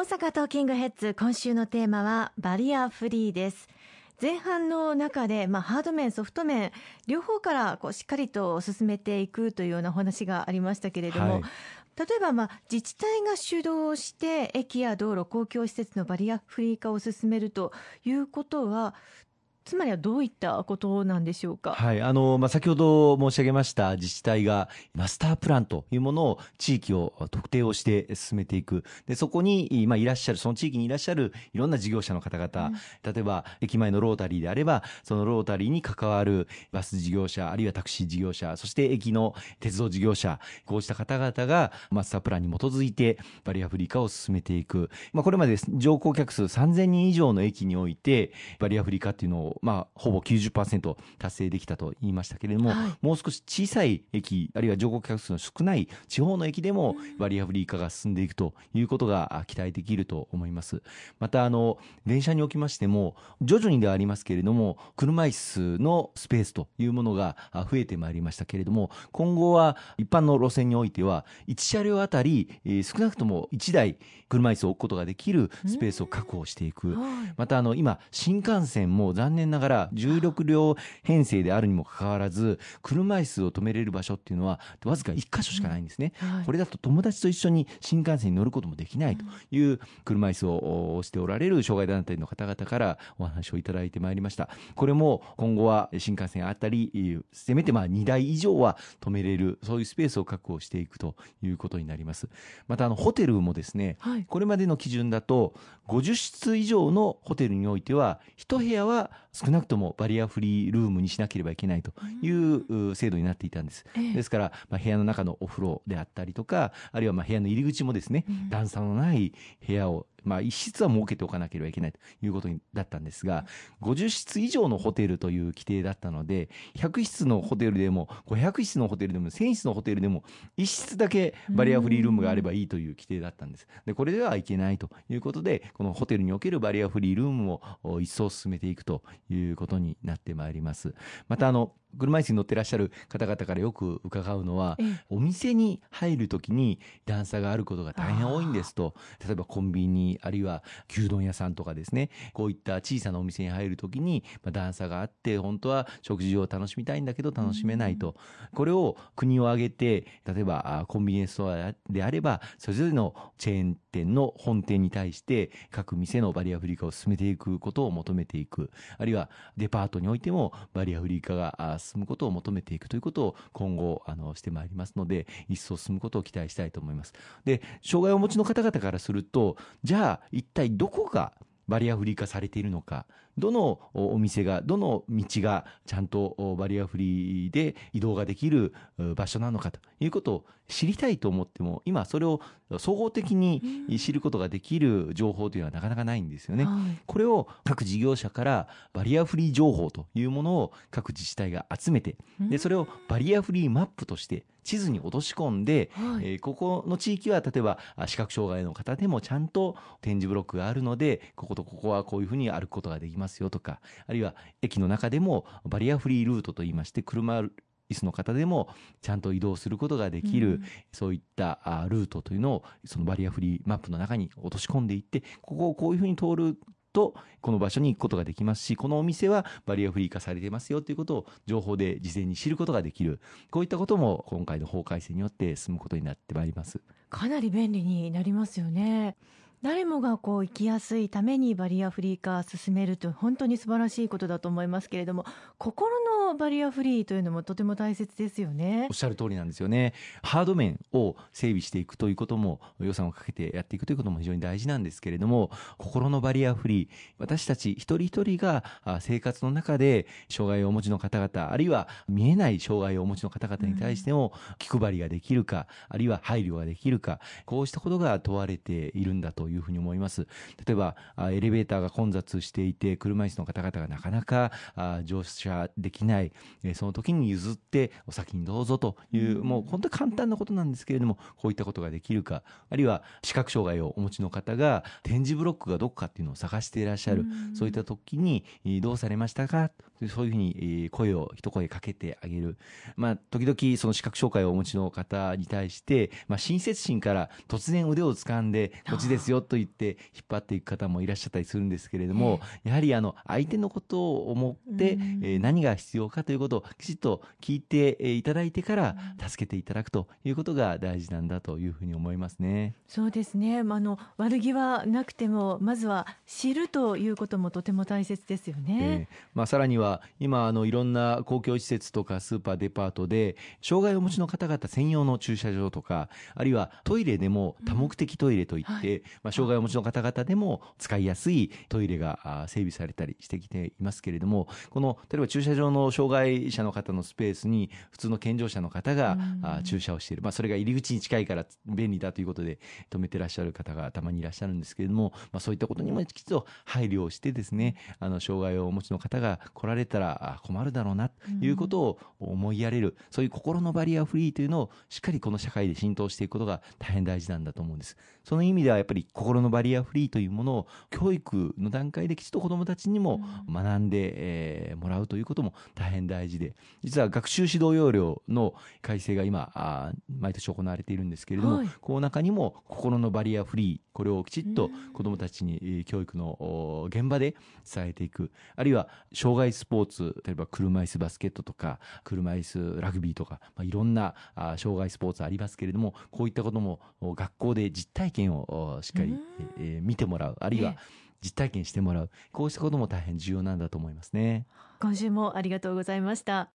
大阪トーキングヘッズ今週のテーマはバリアフリーです。前半の中で、まあ、ハード面ソフト面両方からこうしっかりと進めていくというようなお話がありましたけれども、はい。例えば、まあ、自治体が主導して駅や道路公共施設のバリアフリー化を進めるということはつまりはどういったことなんでしょうか？はい、あの、まあ、先ほど申し上げました自治体がマスタープランというものを地域を特定をして進めていく。で、そこに、まあ、いらっしゃる、その地域にいらっしゃるいろんな事業者の方々、うん、例えば、駅前のロータリーであれば、そのロータリーに関わるバス事業者、あるいはタクシー事業者、そして駅の鉄道事業者、こうした方々がマスタープランに基づいてバリアフリー化を進めていく。まあ、これまで乗降客数3000人以上の駅において、バリアフリー化っていうのをまあ、ほぼ90%達成できたと言いましたけれども、はい、もう少し小さい駅、あるいは乗降客数の少ない地方の駅でもバリアフリー化が進んでいくということが期待できると思います。また、あの、電車におきましても、徐々にではありますけれども、車椅子のスペースというものが増えてまいりましたけれども、今後は一般の路線においては、1車両あたり、えー、少なくとも1台車椅子を置くことができるスペースを確保していく。また、あの、今、新幹線も残念ながら16両編成であるにもかかわらず、車椅子を止めれる場所っていうのは、わずか1箇所しかないんですね。はい、これだと友達と一緒に新幹線に乗ることもできないという車椅子を押しておられる障害団体の方々からお話をいただいてまいりました。これも今後は新幹線あたり、せめてまあ2台以上は止めれる、そういうスペースを確保していくということになります。また、あの、ホテルもですね、はい、これまでの基準だと、50室以上のホテルにおいては、1部屋は少なくともバリアフリールームにしなければいけないという制度になっていたんです。ですから、まあ、部屋の中のお風呂であったりとか、あるいはまあ部屋の入り口もですね、段差のない部屋をまあ、一室は設けておかなければいけないということだったんですが、50室以上のホテルという規定だったので、100室のホテルでも、500室のホテルでも、1000室のホテルでも、1室だけバリアフリールームがあればいいという規定だったんです。で、これではいけないということで、このホテルにおけるバリアフリールームを一層進めていくということになってまいります。また、あの、車椅子に乗ってらっしゃる方々からよく伺うのは、お店に入るときに段差があることが大変多いんですと、例えばコンビニ、あるいは牛丼屋さんとかですね、こういった小さなお店に入るときに、まあ、段差があって、本当は食事を楽しみたいんだけど楽しめないと。これを国を挙げて、例えばコンビニエンスストアであれば、それぞれのチェーン店の本店に対して、各店のバリアフリー化を進めていくことを求めていく。あるいはデパートにおいてもバリアフリー化が進むことを求めていくということを今後、あの、してまいりますので、一層進むことを期待したいと思います。で、障害をお持ちの方々からすると、じゃあ、一体どこがバリアフリー化されているのか、どのお店が、どの道がちゃんとバリアフリーで移動ができる場所なのかということを知りたいと思っても、今それを総合的に知ることができる情報というのはなかなかないんですよね。これを各事業者からバリアフリー情報というものを各自治体が集めて、で、それをバリアフリーマップとして地図に落とし込んで、はい、えー、ここの地域は例えば視覚障害の方でもちゃんと点字ブロックがあるので、こことここはこういうふうに歩くことができますよとか、あるいは駅の中でもバリアフリールートといいまして、車椅子の方でもちゃんと移動することができる、うん、そういったルートというのをそのバリアフリーマップの中に落とし込んでいってここをこういうふうに通るとこの場所に行くことができますしこのお店はバリアフリー化されてますよということを情報で事前に知ることができる。こういったことも今回の法改正によって進むことになってまいります。かなり便利になりますよね誰もがこう生きやすいためにバリアフリー化進めると本当に素晴らしいことだと思いますけれども心のバリアフリーというのもとても大切ですよね。おっしゃる通りなんですよね。ハード面を整備していくということも予算をかけてやっていくということも非常に大事なんですけれども心のバリアフリー私たち一人一人が生活の中で障害をお持ちの方々あるいは見えない障害をお持ちの方々に対しても気配りができるか、あるいは配慮ができるかこうしたことが問われているんだというふうに思います。例えば、エレベーターが混雑していて、車椅子の方々がなかなか乗車できなたい、えー、その時に譲ってお先にどうぞという、もう本当に簡単なことなんですけれども、こういったことができるか、あるいは視覚障害をお持ちの方が展示ブロックがどこかっていうのを探していらっしゃる、そういった時に、どうされましたか？そういうふうに声を一声かけてあげる。まあ、時々その視覚障害をお持ちの方に対して、まあ、親切心から突然腕を掴んで、こっちですよと言って引っ張っていく方もいらっしゃったりするんですけれども、やはりあの、相手のことを思って、え何が必要かということをきちっと聞いていただいてから助けていただくということが大事なんだというふうに思いますね。そうですね。あの悪気はなくてもまずは知るということもとても大切ですよね。えー、まあさらには今あのいろんな公共施設とかスーパーデパートで障害をお持ちの方々専用の駐車場とかあるいはトイレでも多目的トイレといって、うんはい、まあ障害をお持ちの方々でも使いやすいトイレが整備されたりしてきていますけれどもこの例えば駐車場の障害者の方のスペースに普通の健常者の方が、うん、駐車をしている、まあ、それが入り口に近いから便利だということで止めてらっしゃる方がたまにいらっしゃるんですけれども、まあ、そういったことにもきちっと配慮をしてですねあの障害をお持ちの方が来られたら困るだろうなということを思いやれる、うん、そういう心のバリアフリーというのをしっかりこの社会で浸透していくことが大変大事なんだと思うんです。その意味ではやっぱり心のバリアフリーというものを教育の段階できちっと子どもたちにも学んで、えー、もらうということも大変大事で実は学習指導要領の改正が今あ毎年行われているんですけれども、はい、この中にも心のバリアフリーこれをきちっと子どもたちに教育の現場で伝えていく。あるいは障害スポーツ例えば車椅子バスケットとか車椅子ラグビーとか、まあ、いろんなあ障害スポーツありますけれどもこういったことも学校で実体験をしっかり、えー、見てもらう。あるいは実体験してもらう。こうしたことも大変重要なんだと思いますね。今週もありがとうございました。